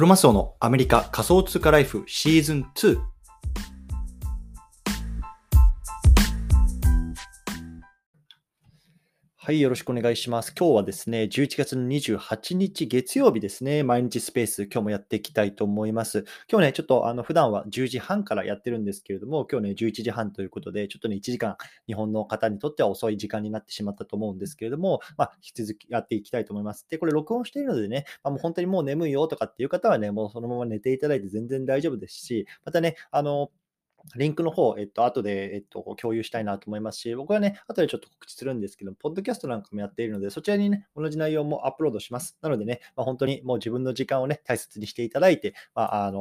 クロマスオのアメリカ仮想通貨ライフシーズン2はい、よろしくお願いします。今日はですね、11月の28日月曜日ですね、毎日スペース、今日もやっていきたいと思います。今日ね、ちょっとあの普段は10時半からやってるんですけれども、今日ね、11時半ということで、ちょっとね、1時間、日本の方にとっては遅い時間になってしまったと思うんですけれども、まあ、引き続きやっていきたいと思います。で、これ録音しているのでね、まあ、もう本当にもう眠いよとかっていう方はね、もうそのまま寝ていただいて全然大丈夫ですし、またね、あの、リンクの方、えっと、後で、えっと、共有したいなと思いますし、僕はね、後でちょっと告知するんですけど、ポッドキャストなんかもやっているので、そちらにね、同じ内容もアップロードします。なのでね、まあ、本当にもう自分の時間をね、大切にしていただいて、まあ、あの、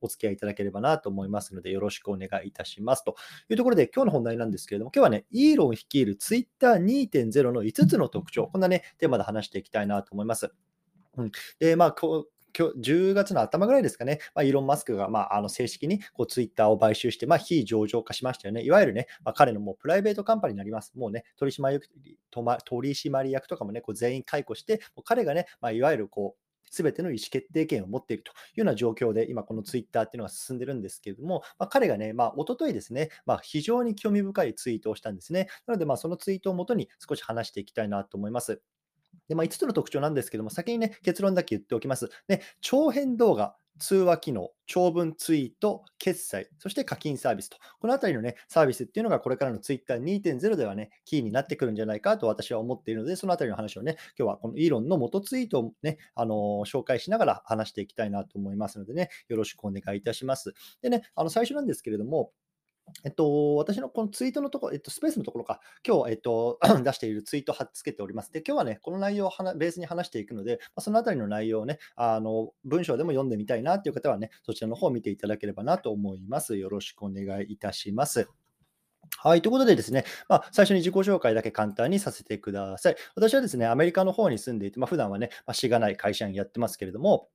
お付き合いいただければなと思いますので、よろしくお願いいたします。というところで、今日の本題なんですけれども、今日はね、イーロン率いる Twitter2.0 の5つの特徴、こんなね、テーマで話していきたいなと思います。うん、で、まあ、今日10月の頭ぐらいですかね、まあ、イーロン・マスクが、まあ、あの正式にこうツイッターを買収して、まあ、非上場化しましたよね。いわゆるね、まあ、彼のもうプライベートカンパニーになります。もうね、取締役取締役とかもね、こう全員解雇して、もう彼がね、まあ、いわゆるこう、すべての意思決定権を持っているというような状況で、今、このツイッターっていうのが進んでるんですけれども、まあ、彼がね、まあ、一昨日ですね、まあ、非常に興味深いツイートをしたんですね。なので、そのツイートをもとに少し話していきたいなと思います。で、まあ、5つの特徴なんですけども、先にね、結論だけ言っておきます。で、長編動画、通話機能、長文ツイート、決済、そして課金サービスと、このあたりのね、サービスっていうのがこれからの Twitter2.0 ではね、キーになってくるんじゃないかと私は思っているので、そのあたりの話をね、今日はこのイーロンの元ツイートをね、あのー、紹介しながら話していきたいなと思いますのでね、よろしくお願いいたします。でね、あの最初なんですけれども、えっと、私のこのツイートのところ、えっと、スペースのところか、今日、えっと、出しているツイートを貼っつけております。で、今日はね、この内容をベースに話していくので、まあ、そのあたりの内容をね、あの、文章でも読んでみたいなという方はね、そちらの方を見ていただければなと思います。よろしくお願いいたします。はい。ということでですね、まあ、最初に自己紹介だけ簡単にさせてください。私はですね、アメリカの方に住んでいて、まあ、普段はね、まあ、しがない会社員やってますけれども、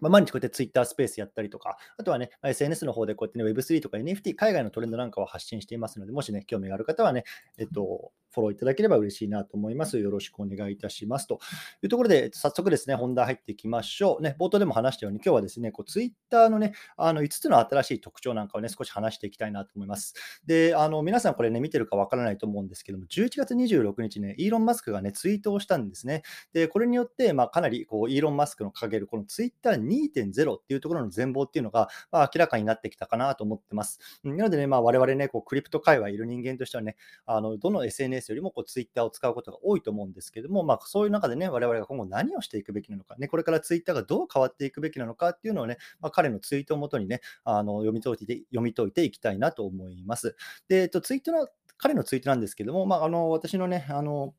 まあ、毎日こうやって Twitter スペースやったりとか、あとはね、SNS の方でこうやってね、Web3 とか NFT、海外のトレンドなんかを発信していますので、もしね、興味がある方はね、えっと、フォローいただければ嬉しいなと思います。よろしくお願いいたします。というところで、早速ですね、本題入っていきましょう。ね、冒頭でも話したように、今日はですね、こう Twitter のね、あの5つの新しい特徴なんかをね、少し話していきたいなと思います。で、あの皆さんこれね、見てるかわからないと思うんですけども、11月26日ね、イーロン・マスクがね、ツイートをしたんですね。で、これによって、まあ、かなりこうイーロン・マスクの掲げるこの Twitter2.0 っていうところの全貌っていうのが、まあ、明らかになってきたかなと思ってます。なのでね、まあ、我々ね、こうクリプト界隈いる人間としてはね、あのどの SNS よりもこう Twitter を使うことが多いと思うんですけども、まあ、そういう中でね、我々が今後何をしていくべきなのか、ね、これからツイッターがどう変わっていくべきなのかっていうのをね、まあ、彼のツイートをもとにね、あの読み解いて読み解いていきたいなと思います。で、えっと、ツイートの、彼のツイートなんですけども、まあ、あの私のね、あの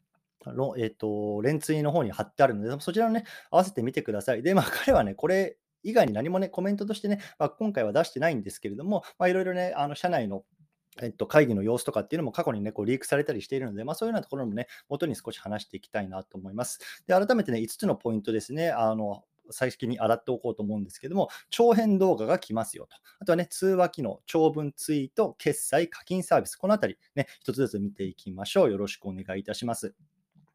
えっ、と、連ツイの方に貼ってあるので、そちらをね、合わせてみてください。で、まあ、彼はね、これ以外に何もね、コメントとしてね、まあ、今回は出してないんですけれども、まあ、いろいろね、あの社内のえっと、会議の様子とかっていうのも過去にね、こうリークされたりしているので、まあ、そういうようなところもね、元に少し話していきたいなと思います。で、改めてね、5つのポイントですね、あの、最初に洗っておこうと思うんですけども、長編動画が来ますよと。あとはね、通話機能、長文ツイート、決済、課金サービス、このあたりね、一つずつ見ていきましょう。よろしくお願いいたします。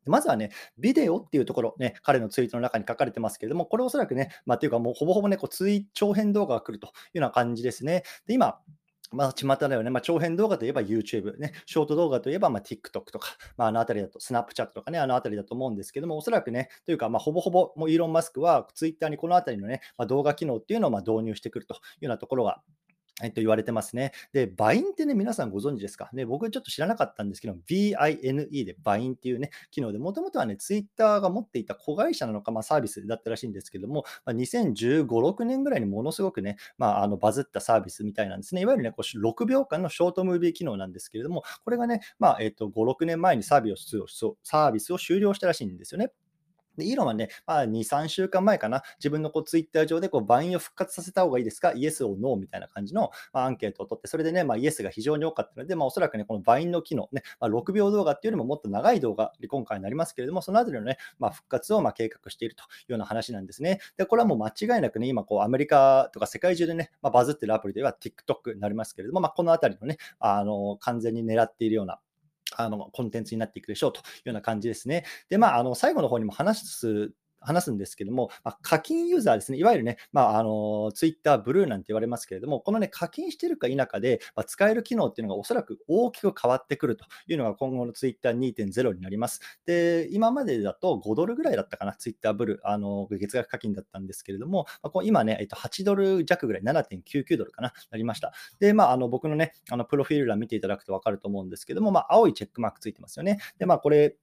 まずはね、ビデオっていうところ、ね、彼のツイートの中に書かれてますけれども、これおそらくね、まあ、というかもうほぼほぼね、こうツイ長編動画が来るというような感じですね。で、今、まあ、巷だよね。まあ、長編動画といえば YouTube、ね、ショート動画といえばま TikTok とか、まあ、あの辺りだと、Snapchat とかね、あの辺りだと思うんですけども、おそらくね、というか、ま、ほぼほぼ、もうイーロン・マスクは Twitter にこの辺りのね、ま、動画機能っていうのをま導入してくるというようなところがえっと、言われてますね。で、バインってね、皆さんご存知ですか？ね、僕ちょっと知らなかったんですけど、BINE でバインっていうね、機能で、もともとはね、ツイッターが持っていた子会社なのか、まあ、サービスだったらしいんですけども、まあ、2015、6年ぐらいにものすごくね、まあ、あのバズったサービスみたいなんですね。いわゆるね、こう6秒間のショートムービー機能なんですけれども、これがね、まあ、えっと、5、6年前にサービスをサービスを終了したらしいんですよね。で、イーロンはね、まあ、2、3週間前かな、自分のこうツイッター上でこうバインを復活させた方がいいですか、 Yes or No みたいな感じの、まあ、アンケートを取って、それでね、まあ、イエスが非常に多かったので、まあ、おそらくね、このバインの機能、ね、まあ、6秒動画っていうよりももっと長い動画で今回になりますけれども、そのあたりのね、まあ、復活をまあ計画しているというような話なんですね。で、これはもう間違いなくね、今こうアメリカとか世界中でね、まあ、バズってるアプリでは TikTok になりますけれども、まあ、このあたりのね、あの完全に狙っているようなあのコンテンツになっていくでしょうというような感じですね。で、まあ、あの最後の方にも話す話すんですけども、まあ、課金ユーザーですね、いわゆるね、まあ、あの、ツイッターブルーなんて言われますけれども、このね、課金してるか否かで、まあ、使える機能っていうのがおそらく大きく変わってくるというのが今後のツイッター2.0になります。で、今までだと5ドルぐらいだったかな、ツイッターブルー、あの、月額課金だったんですけれども、まあ、今ね、えっと、8ドル弱ぐらい、7.99ドルかな、なりました。で、まあ、あの、僕のね、あの、プロフィール欄見ていただくと分かると思うんですけども、まあ、青いチェックマークついてますよね。で、まあ、これ、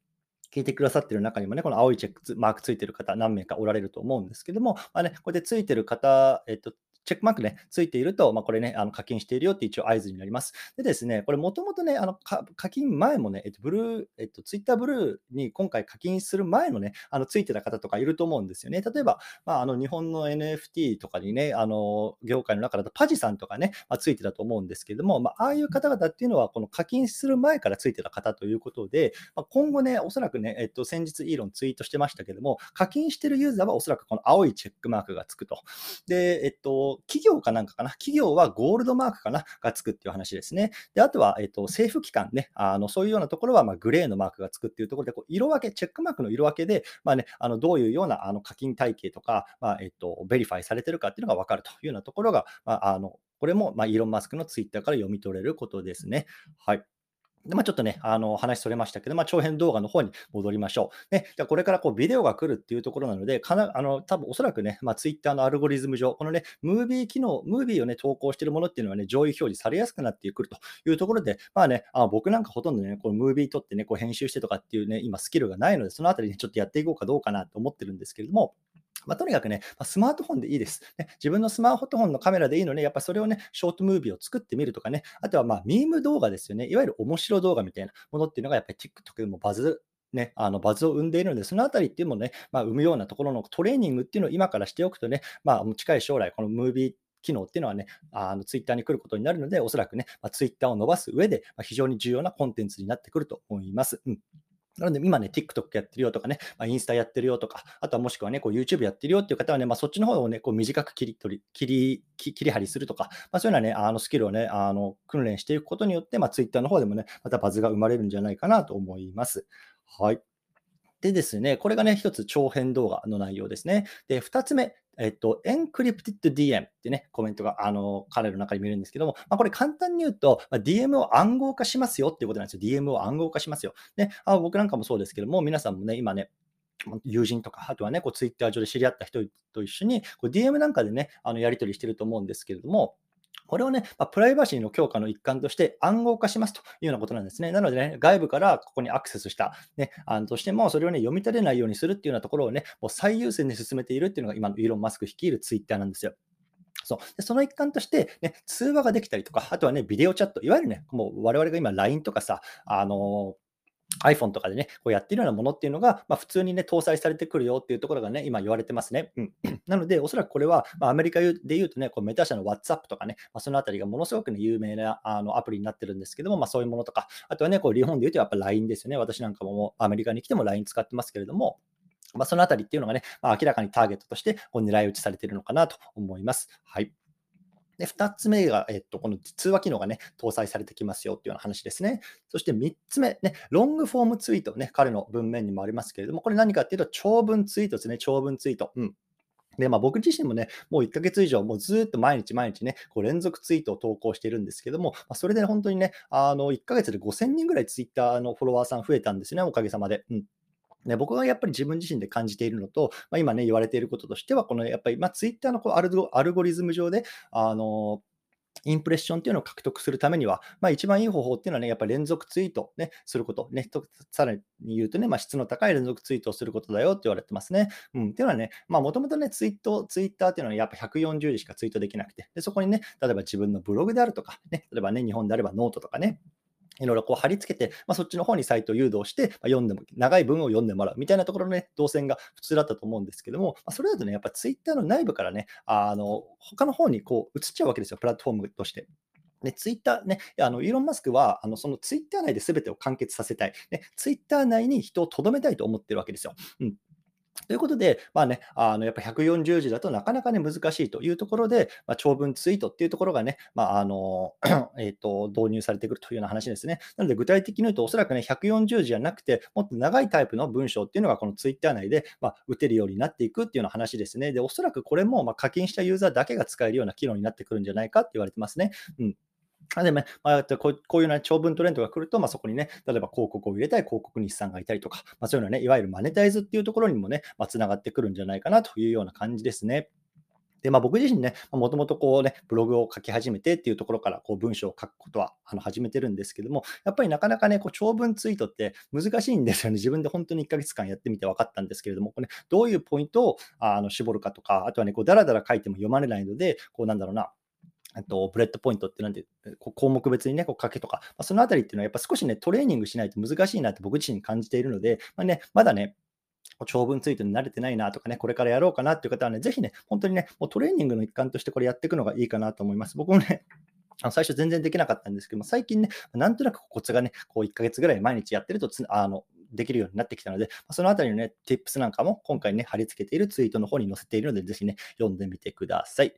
聞いてくださってる中にもね、この青いチェックマークついてる方、何名かおられると思うんですけども、まあね、こうやってついてる方、えっと、チェックマークね、ついていると、まあ、これね、あの課金しているよって一応合図になります。でですね、これもともとね、あの課金前もね、えっと、ブルー、えっと、ツイッターブルーに今回課金する前のね、あのついてた方とかいると思うんですよね。例えば、まあ、あの日本の NFT とかにね、あの業界の中だとパジさんとかね、まあ、ついてたと思うんですけれども、まあ、ああいう方々っていうのは、この課金する前からついてた方ということで、まあ、今後ね、おそらくね、えっと、先日イーロンツイートしてましたけども、課金してるユーザーはおそらくこの青いチェックマークがつくと。で、えっと、企業かなんかかな、企業はゴールドマークかな、がつくっていう話ですね。で、あとは、えっと、政府機関ね、あのそういうようなところは、まグレーのマークがつくっていうところで、こう色分け、チェックマークの色分けで、まあね、あのどういうようなあの課金体系とか、まあ、えっと、ベリファイされてるかっていうのが分かるというようなところが、まあ、あのこれも、まイーロン・マスクのツイッターから読み取れることですね。はい。で、まあ、ちょっとね、あの話それましたけど、まあ、長編動画の方に戻りましょう。ね、じゃこれからこうビデオが来るっていうところなので、かなあの多分おそらくね、まあ、Twitter のアルゴリズム上、このね、ムービー機能、ムービーをね、投稿してるものっていうのはね、上位表示されやすくなってくるというところで、まあね、あ僕なんかほとんどね、このムービー撮ってね、こう編集してとかっていうね、今スキルがないので、そのあたりね、ちょっとやっていこうかどうかなと思ってるんですけれども、まあ、とにかくね、ま、スマートフォンでいいです、ね。自分のスマートフォンのカメラでいいので、やっぱそれをね、ショートムービーを作ってみるとかね、あとはまあ、ミーム動画ですよね。いわゆる面白動画みたいなものっていうのが、やっぱり TikTok でもバズね、あのバズを生んでいるので、そのあたりっていうのもね、まあ、生むようなところのトレーニングっていうのを今からしておくとね、まあ、近い将来、このムービー機能っていうのはね、あのツイッターに来ることになるので、おそらくね、まあ、ツイッターを伸ばす上で、ま、非常に重要なコンテンツになってくると思います。うんなので、今ね、TikTok やってるよとかね、まあ、インスタやってるよとか、あとはもしくはね、こう YouTube やってるよっていう方はね、まあ、そっちの方をね、こう短く切り取り、切り、切り張りするとか、まあ、そういうようなね、あのスキルをね、あの訓練していくことによって、まあ、Twitter の方でもね、またバズが生まれるんじゃないかなと思います。はい。でですね、これがね、一つ長編動画の内容ですね。で、二つ目、えっと、エンクリプティッド DM ってね、コメントが、あの、彼の中に見えるんですけども、まあ、これ簡単に言うと、まあ、DM を暗号化しますよっていうことなんですよ。DM を暗号化しますよ。ね、あ僕なんかもそうですけども、皆さんもね、今ね、友人とか、あとはね、こうツイッター上で知り合った人と一緒に、DM なんかでね、あのやり取りしてると思うんですけれども、これをね、まあ、プライバシーの強化の一環として暗号化しますというようなことなんですね。なのでね、外部からここにアクセスした、ね、あのとしても、それをね、読み取れないようにするっていうようなところをね、もう最優先で進めているっていうのが今のイーロン・マスク率いるツイッターなんですよ。そうでその一環として、ね、通話ができたりとか、あとはね、ビデオチャット、いわゆるね、もう我々が今 LINE とかさ、あのー iPhone とかでね、こうやってるようなものっていうのが、まあ、普通にね、搭載されてくるよっていうところがね、今言われてますね。うん、なので、おそらくこれは、まあ、アメリカで言うとね、こうメタ社の WhatsApp とかね、まあ、そのあたりがものすごく、ね、有名なあのアプリになってるんですけども、まあ、そういうものとか、あとはね、こう日本で言うとやっぱ LINE ですよね。私なんかもアメリカに来ても LINE 使ってますけれども、まあ、そのあたりっていうのがね、まあ、明らかにターゲットとしてこう狙い撃ちされているのかなと思います。はい。で、2つ目が、えっと、この通話機能がね、搭載されてきますよっていうような話ですね。そして3つ目、ね、ロングフォームツイートね、彼の文面にもありますけれども、これ何かっていうと、長文ツイートですね、長文ツイート。うん。で、まあ、僕自身もね、もう1ヶ月以上、もうずっと毎日毎日ね、こう連続ツイートを投稿しているんですけども、まあ、それで、本当にね、あの1ヶ月で5000人ぐらいツイッターのフォロワーさん増えたんですね、おかげさまで。うんね、僕がやっぱり自分自身で感じているのと、まあ、今ね、言われていることとしては、このやっぱり、まあ、ツイッターのこうアルゴリズム上で、あのインプレッションっていうのを獲得するためには、まあ、一番いい方法っていうのはね、やっぱり連続ツイート、ね、すること、ね、さらに言うとね、まあ、質の高い連続ツイートをすることだよって言われてますね。うん、っていうのはね、もともとね、ツイート、ツイッターっていうのはやっぱ140字しかツイートできなくて、でそこにね、例えば自分のブログであるとか、ね、例えばね、日本であればノートとかね、いろいろこう貼り付けて、まあ、そっちの方にサイトを誘導して、まあ、読んでも、長い文を読んでもらうみたいなところのね、動線が普通だったと思うんですけども、まあ、それだとね、やっぱツイッターの内部からね、あの、他の方にこう移っちゃうわけですよ、プラットフォームとして。で、ツイッターね、あのイーロン・マスクは、あのそのツイッター内で全てを完結させたい。ね、ツイッター内に人を留めたいと思ってるわけですよ。うんということで、まあね、あのやっぱ140字だとなかなかね、難しいというところで、まあ、長文ツイートっていうところがね、まああの えーと導入されてくるというような話ですね。なので、具体的に言うと、おそらくね、140字じゃなくて、もっと長いタイプの文章っていうのが、このツイッター内で、まあ、打てるようになっていくっていうような話ですね。で、おそらくこれも、ま課金したユーザーだけが使えるような機能になってくるんじゃないかって言われてますね。うんでね、まあ、こういうような長文トレンドが来ると、まあ、そこにね、例えば広告を入れたい広告日産がいたりとか、まあ、そういうのはね、いわゆるマネタイズっていうところにもね、まあ、つながってくるんじゃないかなというような感じですね。で、まあ、僕自身ね、もともとこうね、ブログを書き始めてっていうところからこう文章を書くことはあの始めてるんですけども、やっぱりなかなかね、こう長文ツイートって難しいんですよね。自分で本当に1ヶ月間やってみて分かったんですけれども、これ、ね、どういうポイントをあの絞るかとか、あとはね、こうだらだら書いても読まれないので、こうなんだろうな、と bullet point ってなんて項目別にね、こう書けとか、まあ、そのあたりっていうのはやっぱ少しね、トレーニングしないと難しいなって僕自身感じているので、まあね、まだね、長文ツイートに慣れてないなとかね、これからやろうかなっていう方はね、ぜひね、本当にね、もうトレーニングの一環としてこれやっていくのがいいかなと思います。僕もね、あの最初全然できなかったんですけども、最近ね、なんとなくコツがね、こう1ヶ月ぐらい毎日やってるとあのできるようになってきたので、そのあたりのね、tips なんかも今回ね、貼り付けているツイートの方に載せているので、ぜひね、読んでみてください。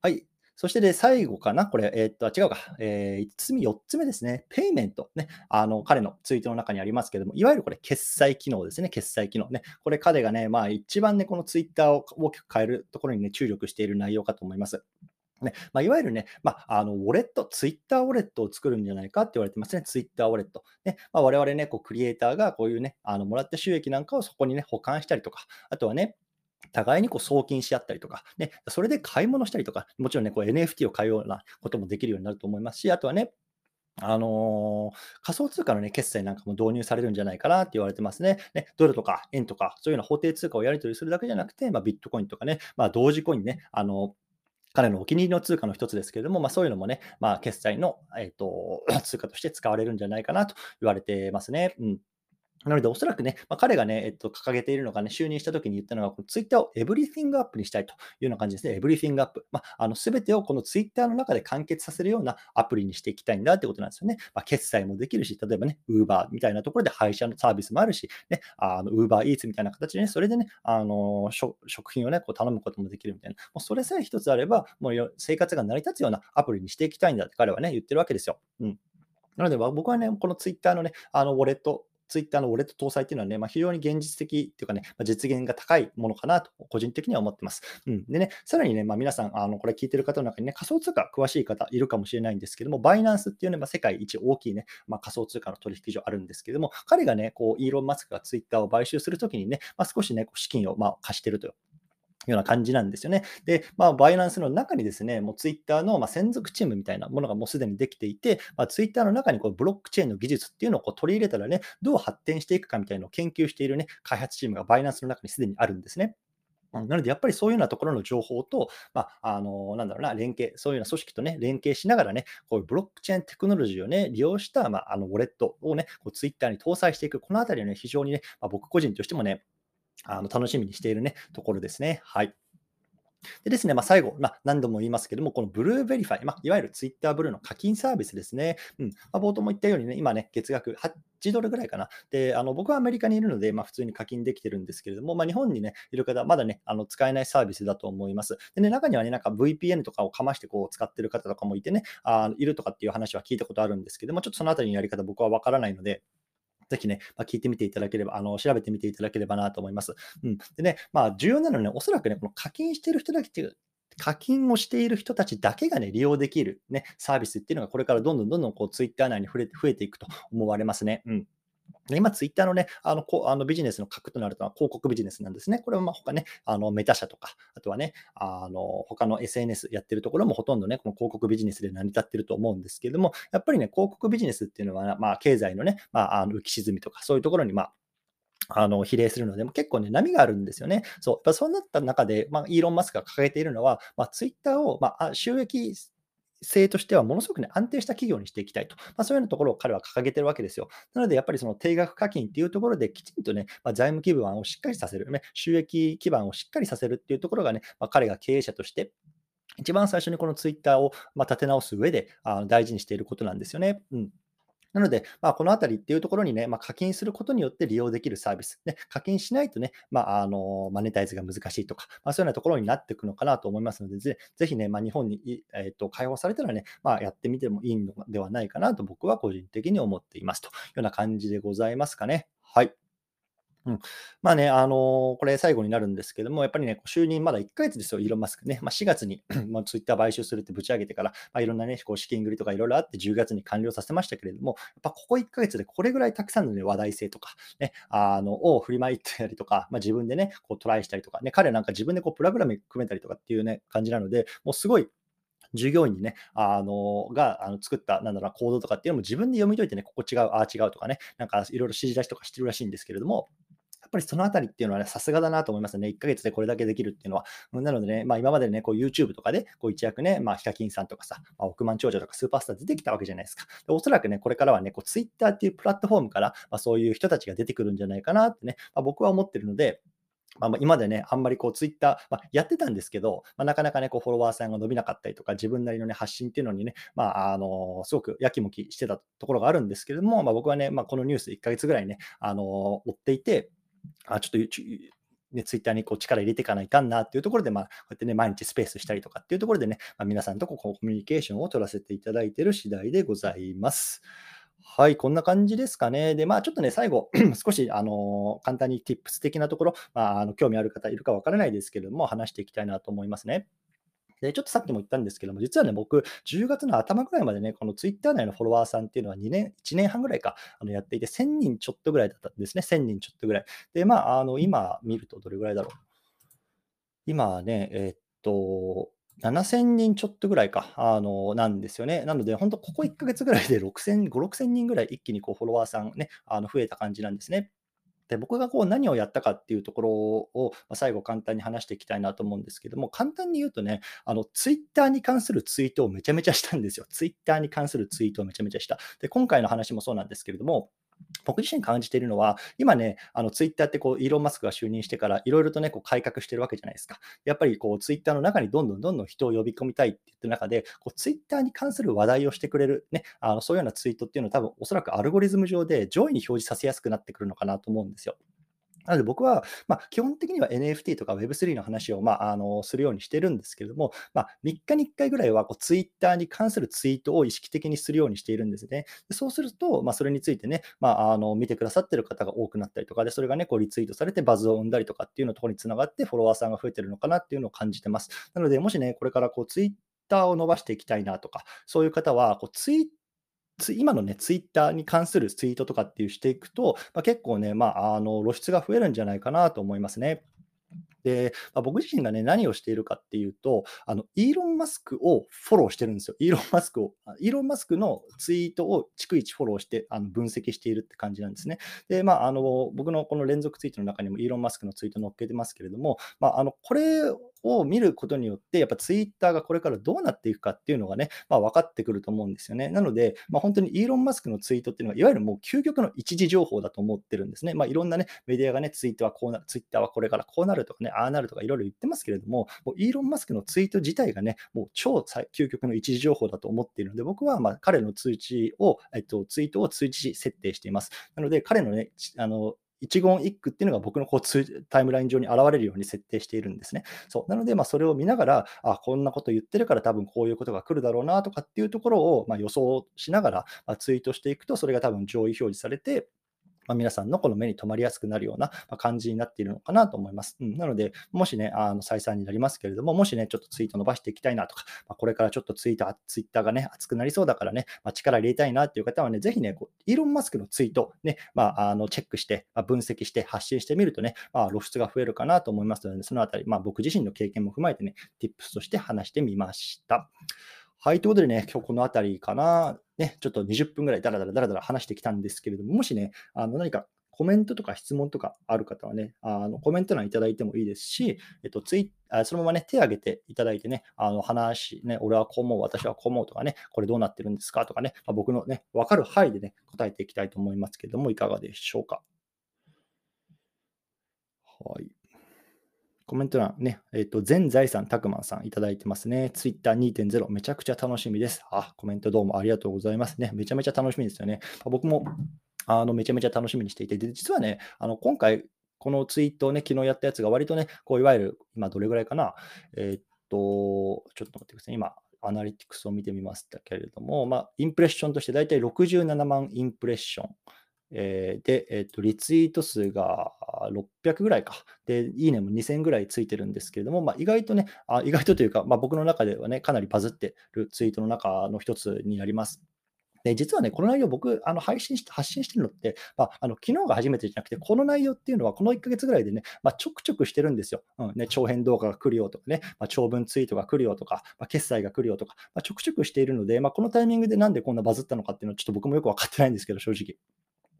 はい。そしてで、最後かな？これ、えー、っと、あ違うか。えー、5つ目、4つ目ですね。ペイメント。ね。あの、彼のツイートの中にありますけども、いわゆるこれ、決済機能ですね。決済機能ね。これ、彼がね、まあ、一番ね、このツイッターを大きく変えるところにね、注力している内容かと思います。ねまあ、いわゆるね、まあ、あのウォレット、ツイッターウォレットを作るんじゃないかって言われてますね、ツイッターウォレット。ねまあ、我々ね、こうクリエイターがこういうね、あのもらった収益なんかをそこにね、保管したりとか、あとはね、互いにこう送金し合ったりとか、ね、それで買い物したりとか、もちろんね、こう NFT を買うようなこともできるようになると思いますし、あとはね、あのー、仮想通貨の、ね、決済なんかも導入されるんじゃないかなって言われてますね。ねドルとか円とか、そういうような法定通貨をやり取りするだけじゃなくて、まあ、ビットコインとかね、まあ、同時コインね、あの彼のお気に入りの通貨の一つですけれども、まあ、そういうのもね、まあ、決済の、えーと 通貨として使われるんじゃないかなと言われてますね。うんなので、おそらくね、まあ、彼がね、えっと、掲げているのがね、就任した時に言ったのが、このツイッターをエブリ t ィングアップにしたいというような感じですね。エブリ t ィングアップ。まあ、あの、すべてをこのツイッターの中で完結させるようなアプリにしていきたいんだってことなんですよね。まあ、決済もできるし、例えばね、ウーバーみたいなところで配車のサービスもあるし、ね、あの、ウーバーイーツみたいな形でね、それでね、あの、食品をね、こう頼むこともできるみたいな。もうそれさえ一つあれば、もう生活が成り立つようなアプリにしていきたいんだって彼はね、言ってるわけですよ。うん。なので、僕はね、このツイッターのね、あのウォレットツイッターのウォレット搭載っていうのはね、まあ、非常に現実的っていうかね、まあ、実現が高いものかなと、個人的には思ってます。うん、でね、さらにね、まあ、皆さん、あのこれ聞いてる方の中にね、仮想通貨詳しい方いるかもしれないんですけども、バイナンスっていうね、まあ、世界一大きいね、まあ、仮想通貨の取引所あるんですけども、彼がね、こう、イーロン・マスクがツイッターを買収するときにね、まあ、少しね、資金をまあ貸してるとような感じなんですよね。で、まあ、バイナンスの中にですね、もうツイッターのま専属チームみたいなものがもうすでにできていて、まあ、ツイッターの中にこうブロックチェーンの技術っていうのをこう取り入れたらね、どう発展していくかみたいなのを研究しているね、開発チームがバイナンスの中にすでにあるんですね。なので、やっぱりそういうようなところの情報と、まあ、あの、なんだろうな、連携、そういうような組織とね、連携しながらね、こういうブロックチェーンテクノロジーをね、利用した、まあ、あの、ウォレットをね、こうツイッターに搭載していく、このあたりはね、非常にね、まあ、僕個人としてもね、あの楽しみにしているね、ところですね。はい。でですね、まあ、最後、まあ、何度も言いますけども、この Blue Verify、まあ、いわゆるツイッターブルーの課金サービスですね。うんま、冒頭も言ったようにね、今ね、月額8ドルぐらいかな。で、あの僕はアメリカにいるので、ま、普通に課金できてるんですけれども、ま、日本にね、いる方はまだね、あの使えないサービスだと思います。でね、中にはね、なんか VPN とかをかましてこう使ってる方とかもいてね、あいるとかっていう話は聞いたことあるんですけども、ちょっとそのあたりのやり方僕はわからないので、ぜひね、まあ、聞いてみていただければ、あの調べてみていただければなと思います。うん、でね、まあ、重要なのはね、おそらくね、この課金してる人だけっていう課金をしている人たちだけがね、利用できるね、サービスっていうのがこれからどんどんどんどんこうツイッター内に増えて増えていくと思われますね。うん。今、ツイッターのね、あのこあのビジネスの核となるのは広告ビジネスなんですね。これはまあ他ね、あのメタ社とか、あとはね、あの他の SNS やってるところもほとんどね、この広告ビジネスで成り立ってると思うんですけれども、やっぱりね、広告ビジネスっていうのは、まあ、経済のね、まあ、あの浮き沈みとか、そういうところに、まあ、あの比例するので、結構ね、波があるんですよね。そう、やっぱそうなった中で、まあ、イーロン・マスクが掲げているのは、まあ、ツイッターを、まあ、収益性としてはものすごく、ね、安定した企業にしていきたいと、まあ、そういうようなところを彼は掲げてるわけですよ。なので、やっぱりその定額課金っていうところできちんとね、まあ、財務基盤をしっかりさせる、ね、収益基盤をしっかりさせるっていうところがね、まあ、彼が経営者として一番最初にこのツイッターをま立て直す上であの大事にしていることなんですよね。うんなので、まあ、このあたりっていうところにね、まあ、課金することによって利用できるサービス。ね、課金しないとね、まあ、あの、マネタイズが難しいとか、まあ、そういうようなところになっていくのかなと思いますので、ぜぜひね、まあ、日本に、えっ、と、解放されたらね、まあ、やってみてもいいのではないかなと僕は個人的に思っていますというような感じでございますかね。はい。うん。まあね、あの、これ最後になるんですけども、やっぱりね、就任まだ1ヶ月ですよ、イーロン・マスクね。まあ、4月に まあ、ツイッター買収するってぶち上げてから、まあ、いろんなね、こう資金繰りとかいろいろあって10月に完了させましたけれども、やっぱここ1ヶ月でこれぐらいたくさんの、ね、話題性とか、ね、あの、を振りまいったりとか、まあ、自分でね、こうトライしたりとか、ね、彼なんか自分でこうプログラム組めたりとかっていうね、感じなので、もうすごい従業員にね、あの、が、あの、作った、なんだろうな、コードとかっていうのも自分で読み解いてね、ここ違う、ああ違うとかね、なんかいろいろ指示出しとかしてるらしいんですけれども、っぱりそのあたりっていうのはね、さすがだなと思いますね。1ヶ月でこれだけできるっていうのは。なのでね、まあ、今までね、こう YouTube とかで、こう一躍ね、まあ、ヒカキンさんとかさ、まあ、億万長者とかスーパースター出てきたわけじゃないですか。でおそらくね、これからはね、こう Twitter っていうプラットフォームから、まあ、そういう人たちが出てくるんじゃないかなってね、まあ、僕は思ってるので、まあ、今でね、あんまりこうツイッター、まあ、やってたんですけど、まあ、なかなかね、こうフォロワーさんが伸びなかったりとか、自分なりの、ね、発信っていうのにね、まあ、あのすごくやきもきしてたところがあるんですけれども、まあ、僕はね、まあ、このニュース1ヶ月ぐらいね、あの追っていて、あ、ちょっと、ね、ツイッターにこう力入れていかないかんなっていうところで、まあ、こうやってね、毎日スペースしたりとかっていうところでね、まあ、皆さんとこうコミュニケーションを取らせていただいている次第でございます。はい、こんな感じですかね。で、まあ、ちょっとね、最後、少し、あの、簡単に tips 的なところ、まあ、あの興味ある方いるか分からないですけれども、話していきたいなと思いますね。で、ちょっとさっきも言ったんですけども、実はね、僕、10月の頭ぐらいまでね、このツイッター内のフォロワーさんっていうのは2年、1年半ぐらいか、あのやっていて、1000人ちょっとぐらいだったんですね。1000人ちょっとぐらい。で、まあ、あの、今見るとどれぐらいだろう。今ね、えー、っと、7000人ちょっとぐらいか、あの、なんですよね。なので、本当ここ1ヶ月ぐらいで6000、5、6000人ぐらい一気にこうフォロワーさんね、あの増えた感じなんですね。で、僕がこう何をやったかっていうところを、ま、最後簡単に話していきたいなと思うんですけども、簡単に言うとね、あの、ツイッターに関するツイートをめちゃめちゃしたんですよ。ツイッターに関するツイートをめちゃめちゃした。で、今回の話もそうなんですけれども、僕自身感じているのは、今ね、あのツイッターってこうイーロン・マスクが就任してから、いろいろとね、こう改革してるわけじゃないですか。やっぱりこうツイッターの中にどんどんどんどん人を呼び込みたいって言ってる中で、こうツイッターに関する話題をしてくれる、ね、あのそういうようなツイートっていうのは、多分おそらくアルゴリズム上で上位に表示させやすくなってくるのかなと思うんですよ。なので僕は、まあ、基本的には NFT とか Web3 の話を、まあ、あのするようにしてるんですけれども、まあ、3日に1回ぐらいはこう Twitter に関するツイートを意識的にするようにしているんですね。そうすると、まあ、それについてね、まあ、あの見てくださってる方が多くなったりとかで、それがね、こうリツイートされてバズを生んだりとかっていうのところにつながって、フォロワーさんが増えてるのかなっていうのを感じてます。なので、もしね、これからこう Twitter を伸ばしていきたいなとか、そういう方はこうツイッ今のね、ツイッターに関するツイートとかっていうしていくと、まあ、結構ね、まあ、あの露出が増えるんじゃないかなと思いますね。で、まあ、僕自身がね、何をしているかっていうと、あの、イーロン・マスクをフォローしてるんですよ。イーロン・マスクを、イーロン・マスクのツイートを逐一フォローして、あの分析しているって感じなんですね。で、まあ、あの、僕のこの連続ツイートの中にもイーロン・マスクのツイート載っけてますけれども、まあ、あの、これを見ることによって、やっぱツイッターがこれからどうなっていくかっていうのがね、まあ、分かってくると思うんですよね。なので、まあ、本当にイーロン・マスクのツイートっていうのは、いわゆるもう究極の一時情報だと思ってるんですね。まあ、いろんなね、メディアがね、ツイートはこうなる、ツイッターはこれからこうなるとかね、ああなるとかいろいろ言ってますけれども、もうイーロン・マスクのツイート自体がね、もう超究極の一時情報だと思っているので、僕はま彼の通知を、えっと、ツイートを通知設定しています。なので、彼のね、あの一言一句っていうのが僕のこうタイムライン上に現れるように設定しているんですね。そうなので、まあ、それを見ながら、あこんなこと言ってるから多分こういうことが来るだろうなとかっていうところを、ま予想しながら、まツイートしていくと、それが多分上位表示されて、まあ、皆さんのこの目に留まりやすくなるような感じになっているのかなと思います。うん、なので、もしね、あの再三になりますけれども、もしね、ちょっとツイート伸ばしていきたいなとか、まあ、これからちょっとツイート、ツイッターがね、熱くなりそうだからね、まあ、力入れたいなっていう方はね、ぜひね、こうイーロン・マスクのツイート、ね、まあ、あのチェックして、まあ、分析して、発信してみるとね、まあ、露出が増えるかなと思いますので、そのあたり、まあ、僕自身の経験も踏まえてね、tips として話してみました。はい、ということでね、今日このあたりかな、ね、ちょっと20分ぐらいだらだらだらだら話してきたんですけれども、もしね、あの何かコメントとか質問とかある方はね、あのコメント欄いただいてもいいですし、えっと、ツイあそのままね、手挙げていただいてね、あの話、ね、俺はこう思う、私はこう思うとかね、これどうなってるんですかとかね、まあ、僕のね、わかる範囲でね、答えていきたいと思いますけれども、いかがでしょうか。はい。コメント欄ね、えっ、と、全財産たくまんさんいただいてますね。ツイッター2.0めちゃくちゃ楽しみです。あ、コメントどうもありがとうございますね。めちゃめちゃ楽しみですよね。僕もあのめちゃめちゃ楽しみにしていて、で実はね、あの今回、このツイートをね、昨日やったやつが割とね、こういわゆる、今どれぐらいかな、えーっと、ちょっと待ってください。今、アナリティクスを見てみましたけれども、まあ、インプレッションとして大体67万インプレッション。えーで、えーと、リツイート数が600ぐらいか。で、いいねも2000ぐらいついてるんですけれども、まあ、意外とね、あ意外とというか、まあ、僕の中ではね、かなりバズってるツイートの中の一つになります。で、実はね、この内容、僕、あの配信して発信してるのって、まあ、あの昨日が初めてじゃなくて、この内容っていうのは、この1ヶ月ぐらいでね、まあ、ちょくちょくしてるんですよ。うんね、長編動画が来るよとかね、まあ、長文ツイートが来るよとか、まあ、決済が来るよとか、まあ、ちょくちょくしているので、まあ、このタイミングでなんでこんなバズったのかっていうのは、ちょっと僕もよく分かってないんですけど、正直。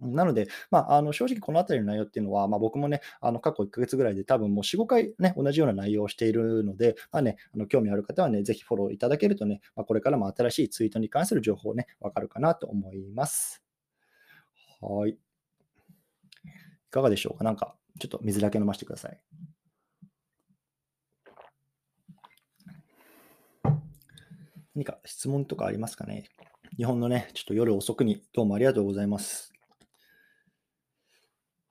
なので、まあ、あの正直このあたりの内容っていうのは、まあ、僕もね、あの過去1ヶ月ぐらいで多分もう4、5回ね、同じような内容をしているので、まあね、あの興味ある方はね、ぜひフォローいただけるとね、まあ、これからも新しいツイートに関する情報ね、わかるかなと思います。はい。いかがでしょうか？なんか、ちょっと水だけ飲ませてください。何か質問とかありますかね？日本のね、ちょっと夜遅くにどうもありがとうございます。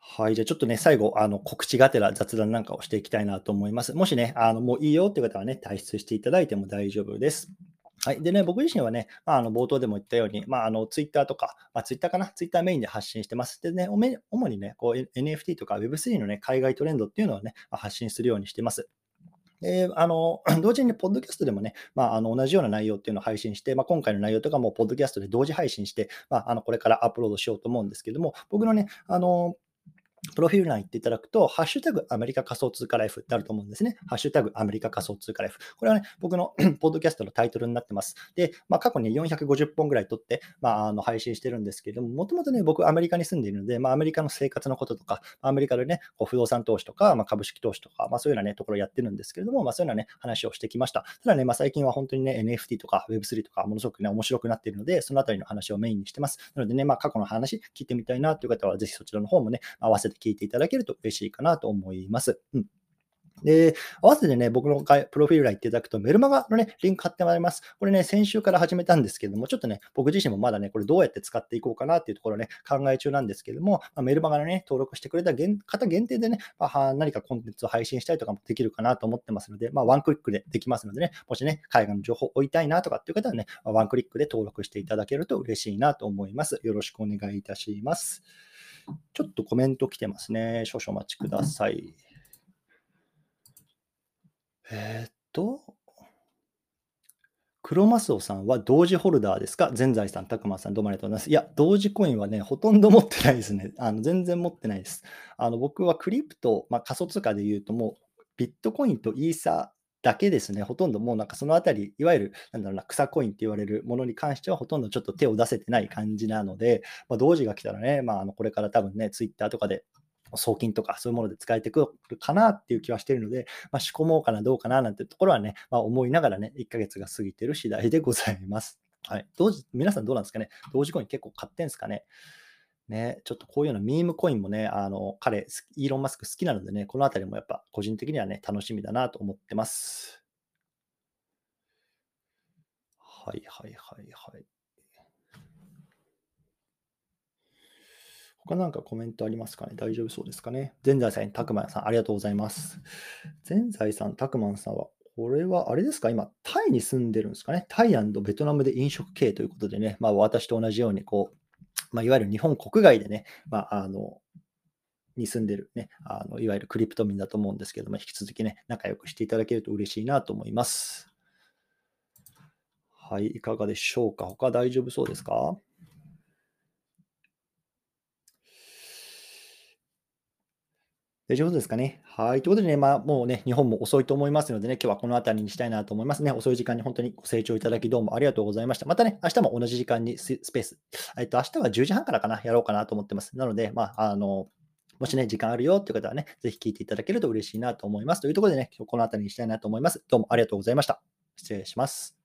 はい。じゃあちょっとね、最後、あの告知がてら雑談なんかをしていきたいなと思います。もしね、あのもういいよっていう方はね、退出していただいても大丈夫です。はい。でね、僕自身はね、まあ、あの冒頭でも言ったように、まあ、あのツイッターとか、まあ、ツイッターかな、ツイッターメインで発信してます。でね、おめ主にね、こう NFT とか Web3 のね、海外トレンドっていうのをね、発信するようにしてます。で、あの、同時にねポッドキャストでもね、まあ、あの同じような内容っていうのを配信して、まあ、今回の内容とかもポッドキャストで同時配信して、まあ、あのこれからアップロードしようと思うんですけども、僕のね、あの、プロフィール欄行っていただくと、ハッシュタグアメリカ仮想通貨ライフってあると思うんですね。ハッシュタグアメリカ仮想通貨ライフ。これはね、僕の ポッドキャストのタイトルになってます。で、まあ、過去に450本ぐらい撮って、まあ、あの配信してるんですけれども、もともとね、僕アメリカに住んでいるので、まあ、アメリカの生活のこととか、アメリカでね、こう不動産投資とか、まあ、株式投資とか、まあ、そういうようなね、ところやってるんですけれども、まあ、そういうようなね、話をしてきました。ただね、まあ、最近は本当にね、NFT とか Web3 とか、ものすごくね、面白くなっているので、そのあたりの話をメインにしてます。なのでね、まあ、過去の話聞いてみたいなという方は、ぜひそちらの方もね、合わせて聞いていただけると嬉しいかなと思います。うん。で、合わせてね、僕のプロフィール欄行っていただくと、メルマガのね、リンク貼ってもらいます。これね、先週から始めたんですけども、ちょっとね、僕自身もまだね、これどうやって使っていこうかなっていうところね、考え中なんですけども、まあ、メルマガのね、登録してくれた方限定でね、まあ、何かコンテンツを配信したりとかもできるかなと思ってますので、まあ、ワンクリックでできますのでね、もしね、海外の情報を追いたいなとかっていう方はね、ワンクリックで登録していただけると嬉しいなと思います。よろしくお願いいたします。ちょっとコメント来てますね。少々お待ちください。えー、っと、クロマスオさんは同時ホルダーですか？全財産、たくまさん、どうもありがとうございます。いや、同時コインはね、ほとんど持ってないですね。あの全然持ってないです。あの僕はクリプト、まあ、仮想通貨で言うと、もうビットコインとイーサだけですね。ほとんどもうなんかそのあたり、いわゆる、なんだろうな、草コインって言われるものに関しては、ほとんどちょっと手を出せてない感じなので、まあ、同時が来たらね、まあ、あのこれから多分ね、ツイッターとかで送金とかそういうもので使えてくるかなっていう気はしているので、まあ、仕込もうかな、どうかななんてところはね、まあ、思いながらね、1ヶ月が過ぎてる次第でございます。はい。同時、皆さんどうなんですかね？同時コイン結構買ってんすかね？ね、ちょっとこういうようなミームコインもね、あの、彼、イーロン・マスク好きなのでね、このあたりもやっぱ個人的にはね、楽しみだなと思ってます。はいはいはいはい。他なんかコメントありますかね？大丈夫そうですかね？全財産、たくまんさん、ありがとうございます。全財産、たくまんさんは、これはあれですか？今、タイに住んでるんですかね？タイベトナムで飲食系ということでね、まあ私と同じように、こう、まあ、いわゆる日本国外でね、まあ、あの、に住んでるね、あのいわゆるクリプト民だと思うんですけども、引き続きね、仲良くしていただけると嬉しいなと思います。はい、いかがでしょうか？他大丈夫そうですか？大丈夫ですかね？はい。ということでね、まあ、もうね、日本も遅いと思いますのでね、今日はこの辺りにしたいなと思いますね。遅い時間に本当にご清聴いただきどうもありがとうございました。またね、明日も同じ時間にスペース、えっと、明日は10時半からかな、やろうかなと思ってます。なので、まあ、あの、もしね、時間あるよっていう方はね、ぜひ聞いていただけると嬉しいなと思います。というところでね、今日この辺りにしたいなと思います。どうもありがとうございました。失礼します。